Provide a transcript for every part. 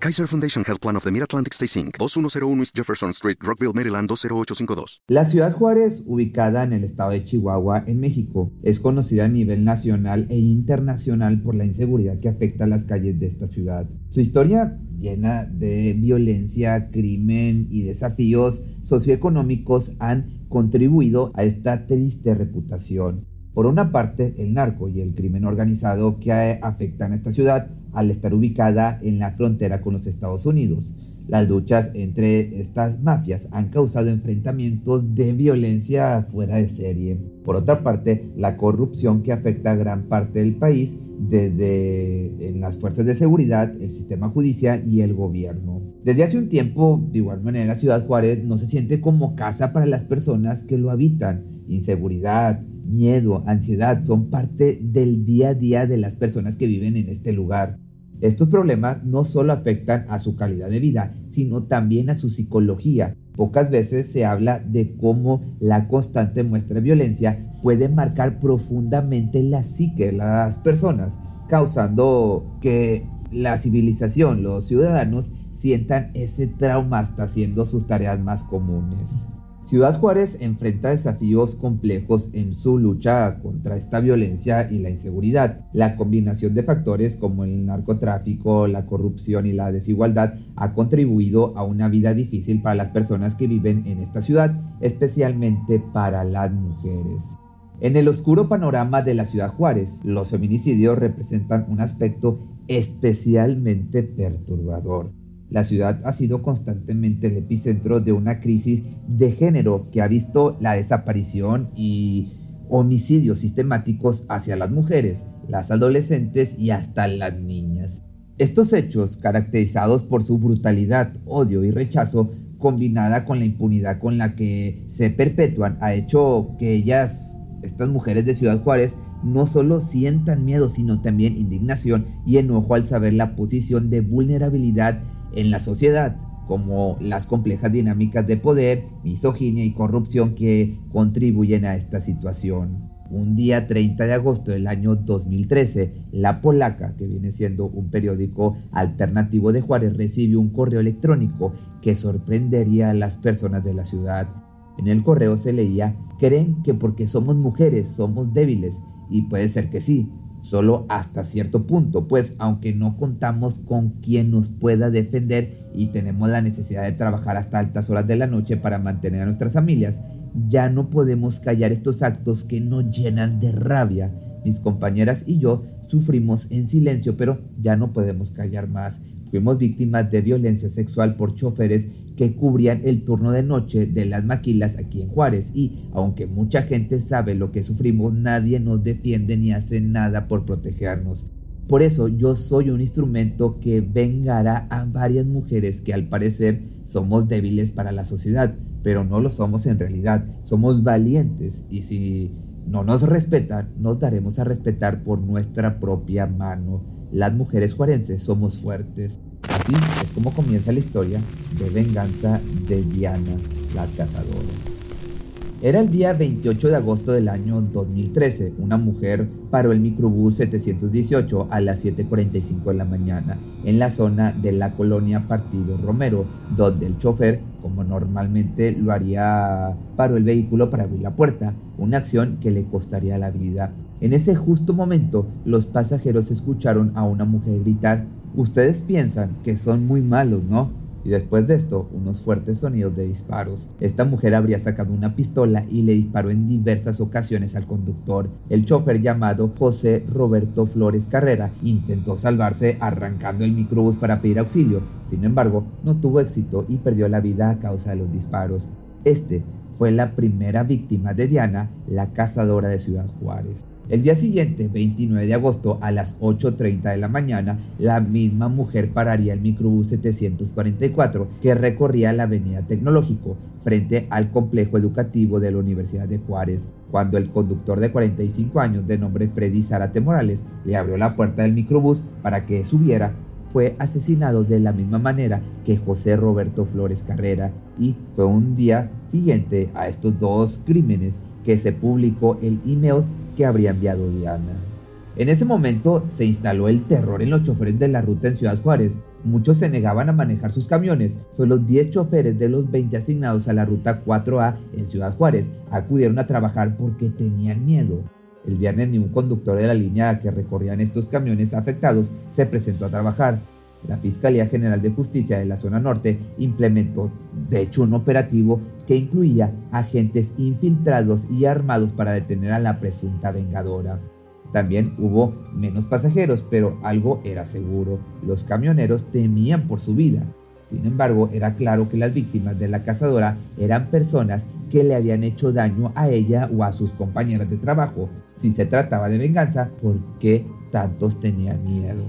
Kaiser Foundation Health Plan of the Mid-Atlantic Stay Inc., 2101 East Jefferson Street, Rockville, Maryland 20852. La ciudad Juárez, ubicada en el estado de Chihuahua, en México, es conocida a nivel nacional e internacional por la inseguridad que afecta a las calles de esta ciudad. Su historia llena de violencia, crimen y desafíos socioeconómicos han contribuido a esta triste reputación. Por una parte, el narco y el crimen organizado que afectan a esta ciudad al estar ubicada en la frontera con los Estados Unidos. Las luchas entre estas mafias han causado enfrentamientos de violencia fuera de serie. Por otra parte, la corrupción que afecta a gran parte del país, desde en las fuerzas de seguridad, el sistema judicial y el gobierno. Desde hace un tiempo, de igual manera, Ciudad Juárez no se siente como casa para las personas que lo habitan. Inseguridad, miedo, ansiedad son parte del día a día de las personas que viven en este lugar. Estos problemas no solo afectan a su calidad de vida, sino también a su psicología. Pocas veces se habla de cómo la constante muestra de violencia puede marcar profundamente la psique de las personas, causando que la civilización, los ciudadanos, sientan ese trauma hasta haciendo sus tareas más comunes. Ciudad Juárez enfrenta desafíos complejos en su lucha contra esta violencia y la inseguridad. La combinación de factores como el narcotráfico, la corrupción y la desigualdad ha contribuido a una vida difícil para las personas que viven en esta ciudad, especialmente para las mujeres. En el oscuro panorama de la ciudad Juárez, los feminicidios representan un aspecto especialmente perturbador. La ciudad ha sido constantemente el epicentro de una crisis de género que ha visto la desaparición y homicidios sistemáticos hacia las mujeres, las adolescentes y hasta las niñas. Estos hechos, caracterizados por su brutalidad, odio y rechazo, combinada con la impunidad con la que se perpetúan, ha hecho que ellas, estas mujeres de Ciudad Juárez, no solo sientan miedo, sino también indignación y enojo al saber la posición de vulnerabilidad en la sociedad, como las complejas dinámicas de poder, misoginia y corrupción que contribuyen a esta situación. Un día 30 de agosto del año 2013, La Polaca, que viene siendo un periódico alternativo de Juárez, recibió un correo electrónico que sorprendería a las personas de la ciudad. En el correo se leía, creen que porque somos mujeres somos débiles, y puede ser que sí, solo hasta cierto punto, pues aunque no contamos con quien nos pueda defender y tenemos la necesidad de trabajar hasta altas horas de la noche para mantener a nuestras familias, ya no podemos callar estos actos que nos llenan de rabia. Mis compañeras y yo sufrimos en silencio, pero ya no podemos callar más. Fuimos víctimas de violencia sexual por choferes que cubrían el turno de noche de las maquilas aquí en Juárez y aunque mucha gente sabe lo que sufrimos, nadie nos defiende ni hace nada por protegernos. Por eso yo soy un instrumento que vengará a varias mujeres que al parecer somos débiles para la sociedad, pero no lo somos en realidad, somos valientes y si no nos respetan, nos daremos a respetar por nuestra propia mano. Las mujeres juarenses somos fuertes. Así es como comienza la historia de venganza de Diana, la cazadora. Era el día 28 de agosto del año 2013. Una mujer paró el microbús 718 a las 7.45 de la mañana en la zona de la colonia Partido Romero, donde el chofer, como normalmente lo haría, paró el vehículo para abrir la puerta, una acción que le costaría la vida. En ese justo momento, los pasajeros escucharon a una mujer gritar Ustedes piensan que son muy malos, ¿no? Y después de esto, unos fuertes sonidos de disparos. Esta mujer habría sacado una pistola y le disparó en diversas ocasiones al conductor. El chofer llamado José Roberto Flores Carrera intentó salvarse arrancando el microbús para pedir auxilio. Sin embargo, no tuvo éxito y perdió la vida a causa de los disparos. Este fue la primera víctima de Diana, la cazadora de Ciudad Juárez. El día siguiente, 29 de agosto, a las 8.30 de la mañana, la misma mujer pararía el microbús 744 que recorría la avenida Tecnológico frente al complejo educativo de la Universidad de Juárez, cuando el conductor de 45 años de nombre Freddy Zárate Morales le abrió la puerta del microbús para que subiera fue asesinado de la misma manera que José Roberto Flores Carrera y fue un día siguiente a estos dos crímenes que se publicó el email que habría enviado Diana. En ese momento se instaló el terror en los choferes de la ruta en Ciudad Juárez. Muchos se negaban a manejar sus camiones. Solo 10 choferes de los 20 asignados a la ruta 4A en Ciudad Juárez acudieron a trabajar porque tenían miedo. El viernes ni un conductor de la línea que recorrían estos camiones afectados se presentó a trabajar. La Fiscalía General de Justicia de la Zona Norte implementó, de hecho, un operativo que incluía agentes infiltrados y armados para detener a la presunta vengadora. También hubo menos pasajeros, pero algo era seguro, los camioneros temían por su vida. Sin embargo, era claro que las víctimas de la cazadora eran personas que le habían hecho daño a ella o a sus compañeras de trabajo. Si se trataba de venganza, ¿por qué tantos tenían miedo?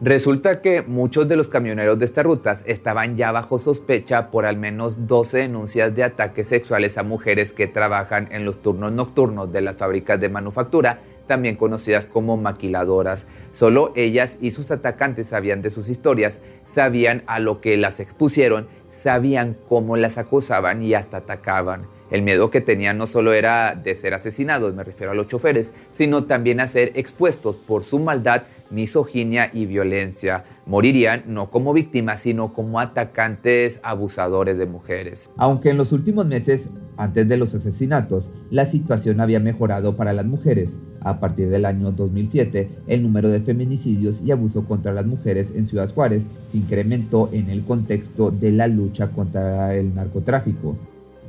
Resulta que muchos de los camioneros de estas rutas estaban ya bajo sospecha por al menos 12 denuncias de ataques sexuales a mujeres que trabajan en los turnos nocturnos de las fábricas de manufactura, también conocidas como maquiladoras. Solo ellas y sus atacantes sabían de sus historias, sabían a lo que las expusieron, sabían cómo las acosaban y hasta atacaban. El miedo que tenían no solo era de ser asesinados, me refiero a los choferes, sino también a ser expuestos por su maldad misoginia y violencia. Morirían no como víctimas, sino como atacantes abusadores de mujeres. Aunque en los últimos meses, antes de los asesinatos, la situación había mejorado para las mujeres. A partir del año 2007, el número de feminicidios y abuso contra las mujeres en Ciudad Juárez se incrementó en el contexto de la lucha contra el narcotráfico.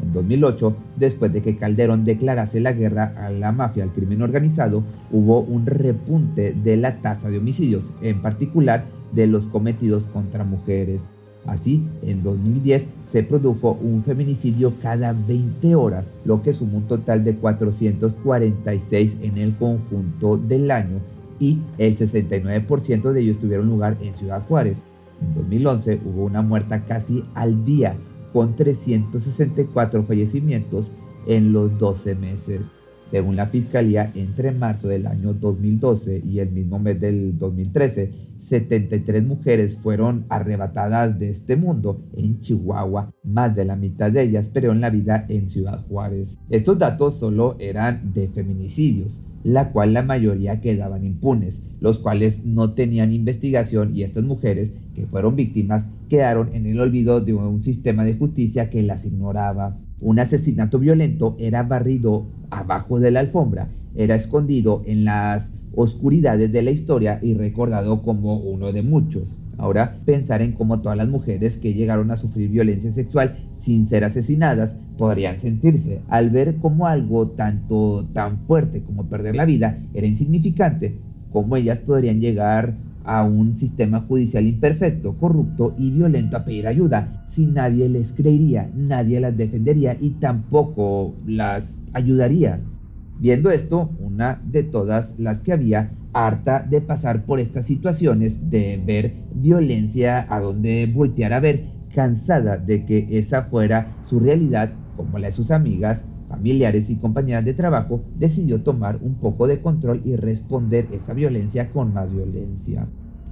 En 2008, después de que Calderón declarase la guerra a la mafia al crimen organizado, hubo un repunte de la tasa de homicidios, en particular de los cometidos contra mujeres. Así, en 2010 se produjo un feminicidio cada 20 horas, lo que sumó un total de 446 en el conjunto del año y el 69% de ellos tuvieron lugar en Ciudad Juárez. En 2011 hubo una muerta casi al día con 364 fallecimientos en los 12 meses. Según la Fiscalía, entre marzo del año 2012 y el mismo mes del 2013, 73 mujeres fueron arrebatadas de este mundo en Chihuahua. Más de la mitad de ellas perdieron la vida en Ciudad Juárez. Estos datos solo eran de feminicidios, la cual la mayoría quedaban impunes, los cuales no tenían investigación y estas mujeres que fueron víctimas quedaron en el olvido de un sistema de justicia que las ignoraba. Un asesinato violento era barrido abajo de la alfombra, era escondido en las oscuridades de la historia y recordado como uno de muchos. Ahora pensar en cómo todas las mujeres que llegaron a sufrir violencia sexual sin ser asesinadas podrían sentirse al ver cómo algo tanto tan fuerte como perder la vida era insignificante, cómo ellas podrían llegar a un sistema judicial imperfecto, corrupto y violento a pedir ayuda. Si nadie les creería, nadie las defendería y tampoco las ayudaría. Viendo esto, una de todas las que había, harta de pasar por estas situaciones, de ver violencia a donde voltear a ver, cansada de que esa fuera su realidad, como la de sus amigas, familiares y compañeras de trabajo, decidió tomar un poco de control y responder esa violencia con más violencia.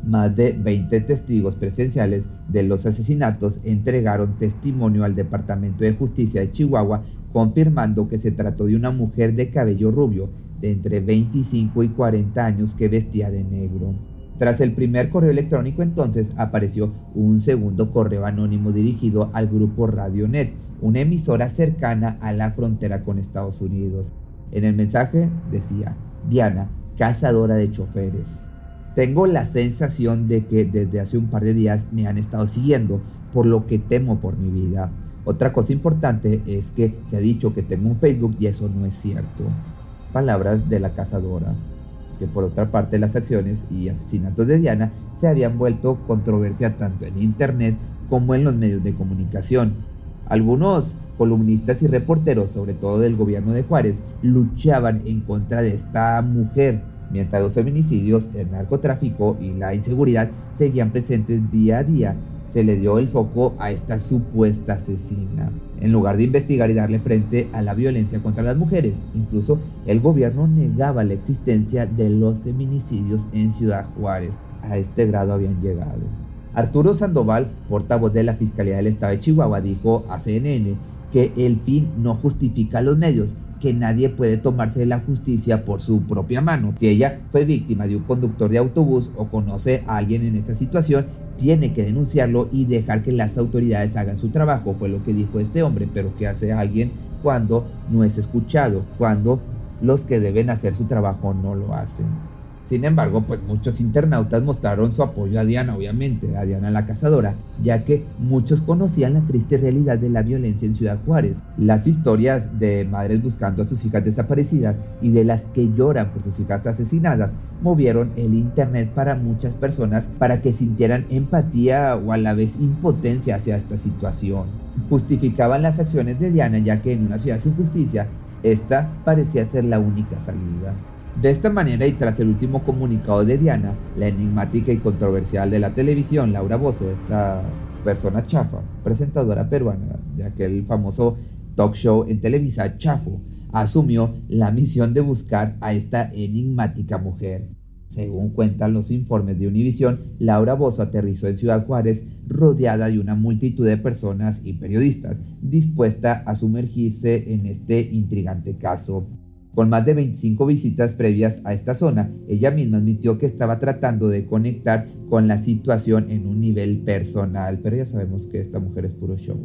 Más de 20 testigos presenciales de los asesinatos entregaron testimonio al Departamento de Justicia de Chihuahua confirmando que se trató de una mujer de cabello rubio de entre 25 y 40 años que vestía de negro. Tras el primer correo electrónico entonces apareció un segundo correo anónimo dirigido al grupo Radionet, una emisora cercana a la frontera con Estados Unidos. En el mensaje decía, Diana, cazadora de choferes. Tengo la sensación de que desde hace un par de días me han estado siguiendo, por lo que temo por mi vida. Otra cosa importante es que se ha dicho que tengo un Facebook y eso no es cierto. Palabras de la cazadora, que por otra parte las acciones y asesinatos de Diana se habían vuelto controversia tanto en internet como en los medios de comunicación. Algunos columnistas y reporteros, sobre todo del gobierno de Juárez, luchaban en contra de esta mujer, mientras los feminicidios, el narcotráfico y la inseguridad seguían presentes día a día. Se le dio el foco a esta supuesta asesina, en lugar de investigar y darle frente a la violencia contra las mujeres. Incluso el gobierno negaba la existencia de los feminicidios en Ciudad Juárez. A este grado habían llegado. Arturo Sandoval, portavoz de la Fiscalía del Estado de Chihuahua, dijo a CNN que el fin no justifica los medios, que nadie puede tomarse la justicia por su propia mano. Si ella fue víctima de un conductor de autobús o conoce a alguien en esta situación, tiene que denunciarlo y dejar que las autoridades hagan su trabajo, fue lo que dijo este hombre, pero ¿qué hace alguien cuando no es escuchado? Cuando los que deben hacer su trabajo no lo hacen. Sin embargo, pues muchos internautas mostraron su apoyo a Diana, obviamente, a Diana la cazadora, ya que muchos conocían la triste realidad de la violencia en Ciudad Juárez. Las historias de madres buscando a sus hijas desaparecidas y de las que lloran por sus hijas asesinadas movieron el internet para muchas personas para que sintieran empatía o a la vez impotencia hacia esta situación. Justificaban las acciones de Diana ya que en una ciudad sin justicia, esta parecía ser la única salida. De esta manera y tras el último comunicado de Diana, la enigmática y controversial de la televisión, Laura Bozo, esta persona chafa, presentadora peruana de aquel famoso talk show en Televisa Chafo, asumió la misión de buscar a esta enigmática mujer. Según cuentan los informes de Univision, Laura Bozo aterrizó en Ciudad Juárez rodeada de una multitud de personas y periodistas dispuesta a sumergirse en este intrigante caso. Con más de 25 visitas previas a esta zona, ella misma admitió que estaba tratando de conectar con la situación en un nivel personal, pero ya sabemos que esta mujer es puro show.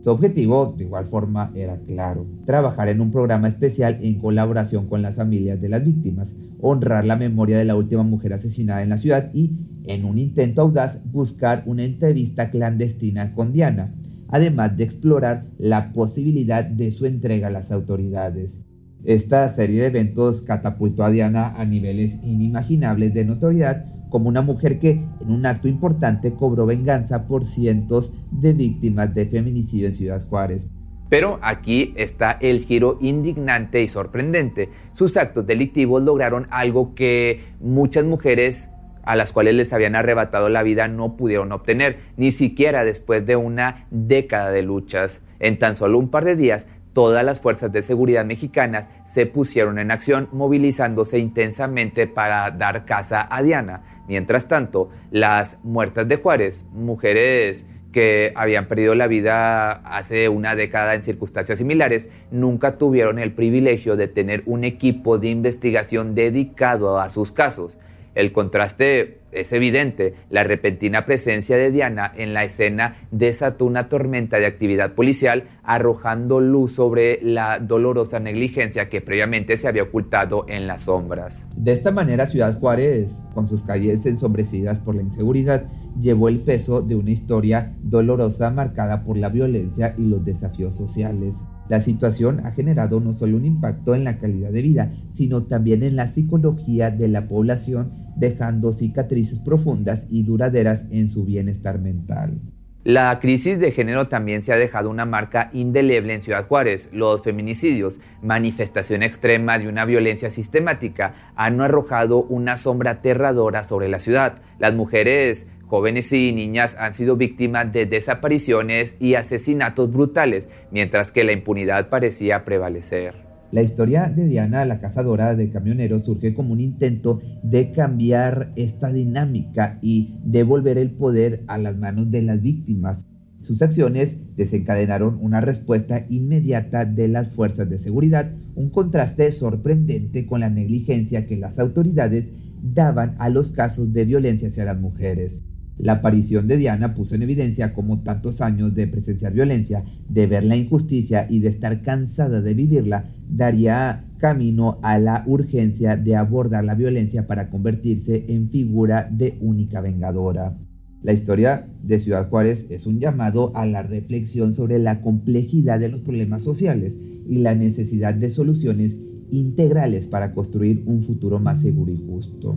Su objetivo, de igual forma, era claro, trabajar en un programa especial en colaboración con las familias de las víctimas, honrar la memoria de la última mujer asesinada en la ciudad y, en un intento audaz, buscar una entrevista clandestina con Diana, además de explorar la posibilidad de su entrega a las autoridades. Esta serie de eventos catapultó a Diana a niveles inimaginables de notoriedad como una mujer que en un acto importante cobró venganza por cientos de víctimas de feminicidio en Ciudad Juárez. Pero aquí está el giro indignante y sorprendente. Sus actos delictivos lograron algo que muchas mujeres a las cuales les habían arrebatado la vida no pudieron obtener, ni siquiera después de una década de luchas. En tan solo un par de días todas las fuerzas de seguridad mexicanas se pusieron en acción movilizándose intensamente para dar caza a Diana. Mientras tanto, las muertas de Juárez, mujeres que habían perdido la vida hace una década en circunstancias similares, nunca tuvieron el privilegio de tener un equipo de investigación dedicado a sus casos. El contraste es evidente. La repentina presencia de Diana en la escena desató una tormenta de actividad policial, arrojando luz sobre la dolorosa negligencia que previamente se había ocultado en las sombras. De esta manera, Ciudad Juárez, con sus calles ensombrecidas por la inseguridad, llevó el peso de una historia dolorosa marcada por la violencia y los desafíos sociales. La situación ha generado no solo un impacto en la calidad de vida, sino también en la psicología de la población, dejando cicatrices profundas y duraderas en su bienestar mental. La crisis de género también se ha dejado una marca indeleble en Ciudad Juárez. Los feminicidios, manifestación extrema de una violencia sistemática, han arrojado una sombra aterradora sobre la ciudad. Las mujeres jóvenes y niñas han sido víctimas de desapariciones y asesinatos brutales, mientras que la impunidad parecía prevalecer. La historia de Diana, la cazadora de camioneros, surge como un intento de cambiar esta dinámica y devolver el poder a las manos de las víctimas. Sus acciones desencadenaron una respuesta inmediata de las fuerzas de seguridad, un contraste sorprendente con la negligencia que las autoridades daban a los casos de violencia hacia las mujeres. La aparición de Diana puso en evidencia cómo tantos años de presenciar violencia, de ver la injusticia y de estar cansada de vivirla daría camino a la urgencia de abordar la violencia para convertirse en figura de única vengadora. La historia de Ciudad Juárez es un llamado a la reflexión sobre la complejidad de los problemas sociales y la necesidad de soluciones integrales para construir un futuro más seguro y justo.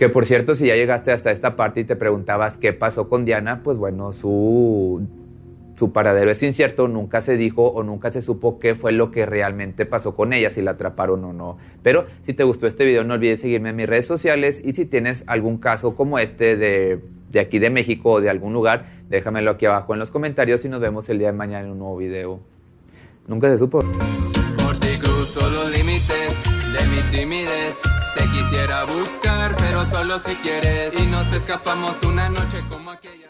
Que por cierto, si ya llegaste hasta esta parte y te preguntabas qué pasó con Diana, pues bueno, su, su paradero es incierto, nunca se dijo o nunca se supo qué fue lo que realmente pasó con ella, si la atraparon o no. Pero si te gustó este video, no olvides seguirme en mis redes sociales y si tienes algún caso como este de, de aquí de México o de algún lugar, déjamelo aquí abajo en los comentarios y nos vemos el día de mañana en un nuevo video. Nunca se supo. Por ti cruzo los límites de mi timidez. Quisiera buscar, pero solo si quieres. Y nos escapamos una noche como aquella.